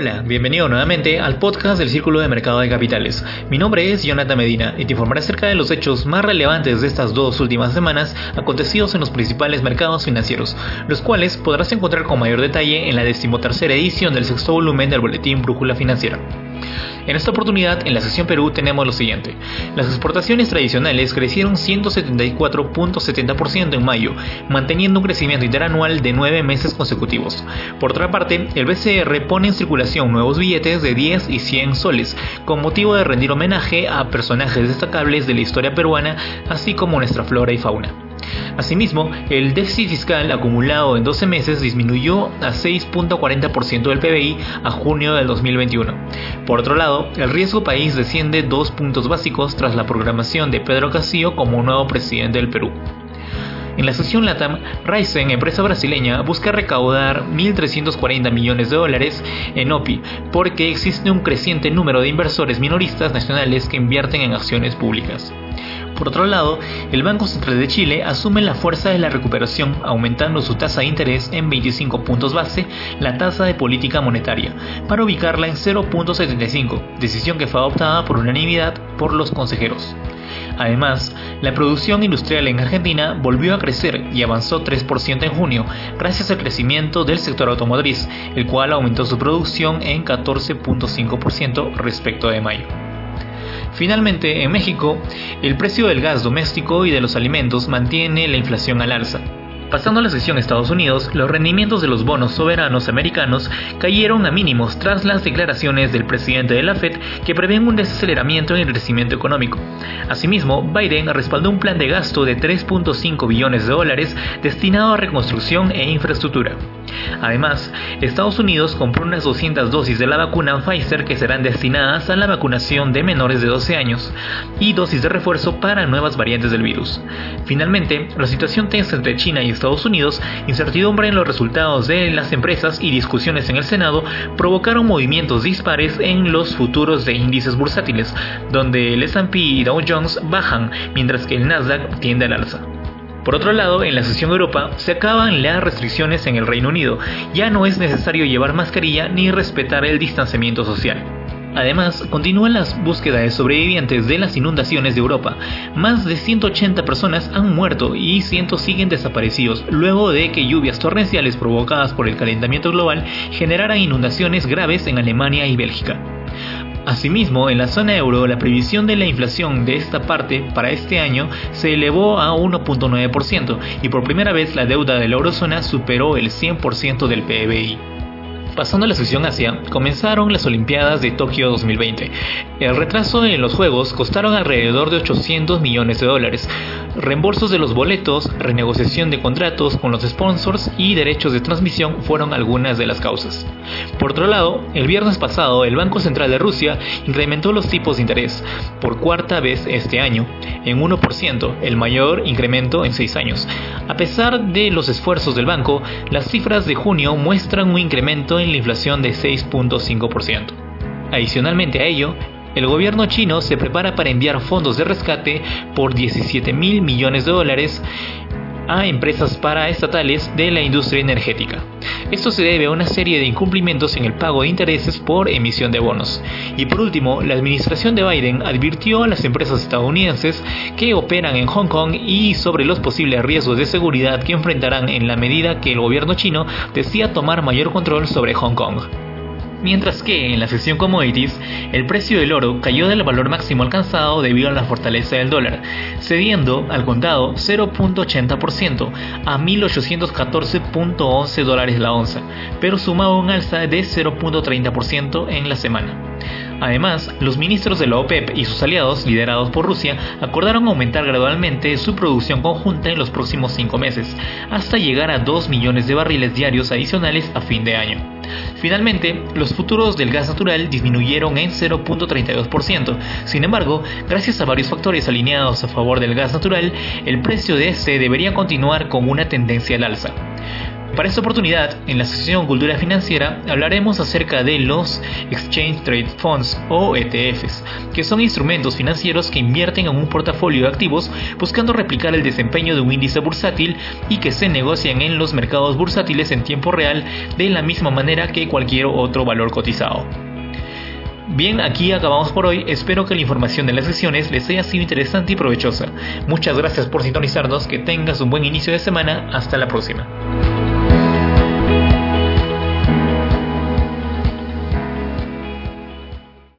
Hola, bienvenido nuevamente al podcast del Círculo de Mercado de Capitales. Mi nombre es Jonathan Medina y te informaré acerca de los hechos más relevantes de estas dos últimas semanas acontecidos en los principales mercados financieros, los cuales podrás encontrar con mayor detalle en la decimotercera edición del sexto volumen del Boletín Brújula Financiera. En esta oportunidad, en la sección Perú tenemos lo siguiente. Las exportaciones tradicionales crecieron 174.70% en mayo, manteniendo un crecimiento interanual de 9 meses consecutivos. Por otra parte, el BCR pone en circulación nuevos billetes de 10 y 100 soles, con motivo de rendir homenaje a personajes destacables de la historia peruana, así como nuestra flora y fauna. Asimismo, el déficit fiscal acumulado en 12 meses disminuyó a 6.40% del PBI a junio del 2021. Por otro lado, el riesgo país desciende dos puntos básicos tras la programación de Pedro Castillo como nuevo presidente del Perú. En la sesión LATAM, Ryzen, empresa brasileña, busca recaudar 1.340 millones de dólares en OPI porque existe un creciente número de inversores minoristas nacionales que invierten en acciones públicas. Por otro lado, el Banco Central de Chile asume la fuerza de la recuperación aumentando su tasa de interés en 25 puntos base, la tasa de política monetaria, para ubicarla en 0.75, decisión que fue adoptada por unanimidad por los consejeros. Además, la producción industrial en Argentina volvió a crecer y avanzó 3% en junio, gracias al crecimiento del sector automotriz, el cual aumentó su producción en 14.5% respecto de mayo. Finalmente, en México, el precio del gas doméstico y de los alimentos mantiene la inflación al alza. Pasando a la sección Estados Unidos, los rendimientos de los bonos soberanos americanos cayeron a mínimos tras las declaraciones del presidente de la Fed que prevén un desaceleramiento en el crecimiento económico. Asimismo, Biden respaldó un plan de gasto de 3.5 billones de dólares destinado a reconstrucción e infraestructura. Además, Estados Unidos compró unas 200 dosis de la vacuna Pfizer que serán destinadas a la vacunación de menores de 12 años y dosis de refuerzo para nuevas variantes del virus. Finalmente, la situación tensa entre China y Estados Unidos, incertidumbre en los resultados de las empresas y discusiones en el Senado provocaron movimientos dispares en los futuros de índices bursátiles, donde el S&P y Dow Jones bajan, mientras que el Nasdaq tiende al alza. Por otro lado, en la sesión Europa se acaban las restricciones en el Reino Unido. Ya no es necesario llevar mascarilla ni respetar el distanciamiento social. Además, continúan las búsquedas de sobrevivientes de las inundaciones de Europa. Más de 180 personas han muerto y cientos siguen desaparecidos luego de que lluvias torrenciales provocadas por el calentamiento global generaran inundaciones graves en Alemania y Bélgica. Asimismo, en la zona euro, la previsión de la inflación de esta parte para este año se elevó a 1.9% y por primera vez la deuda de la eurozona superó el 100% del PBI. Pasando a la sección Asia, comenzaron las Olimpiadas de Tokio 2020. El retraso en los Juegos costaron alrededor de 800 millones de dólares. Reembolsos de los boletos, renegociación de contratos con los sponsors y derechos de transmisión fueron algunas de las causas. Por otro lado, el viernes pasado el Banco Central de Rusia incrementó los tipos de interés por cuarta vez este año, en 1%, el mayor incremento en seis años. A pesar de los esfuerzos del banco, las cifras de junio muestran un incremento en la inflación de 6.5%. Adicionalmente a ello, el gobierno chino se prepara para enviar fondos de rescate por 17 mil millones de dólares a empresas paraestatales de la industria energética. Esto se debe a una serie de incumplimientos en el pago de intereses por emisión de bonos. Y por último, la administración de Biden advirtió a las empresas estadounidenses que operan en Hong Kong y sobre los posibles riesgos de seguridad que enfrentarán en la medida que el gobierno chino decida tomar mayor control sobre Hong Kong mientras que en la sección commodities el precio del oro cayó del valor máximo alcanzado debido a la fortaleza del dólar, cediendo al contado 0.80% a 1.814.11 dólares la onza, pero sumaba un alza de 0.30% en la semana. Además, los ministros de la OPEP y sus aliados, liderados por Rusia, acordaron aumentar gradualmente su producción conjunta en los próximos cinco meses, hasta llegar a 2 millones de barriles diarios adicionales a fin de año. Finalmente, los futuros del gas natural disminuyeron en 0.32%. Sin embargo, gracias a varios factores alineados a favor del gas natural, el precio de este debería continuar con una tendencia al alza. Para esta oportunidad, en la sección Cultura Financiera hablaremos acerca de los Exchange Trade Funds o ETFs, que son instrumentos financieros que invierten en un portafolio de activos buscando replicar el desempeño de un índice bursátil y que se negocian en los mercados bursátiles en tiempo real de la misma manera que cualquier otro valor cotizado. Bien, aquí acabamos por hoy. Espero que la información de las sesiones les haya sido interesante y provechosa. Muchas gracias por sintonizarnos. Que tengas un buen inicio de semana. Hasta la próxima.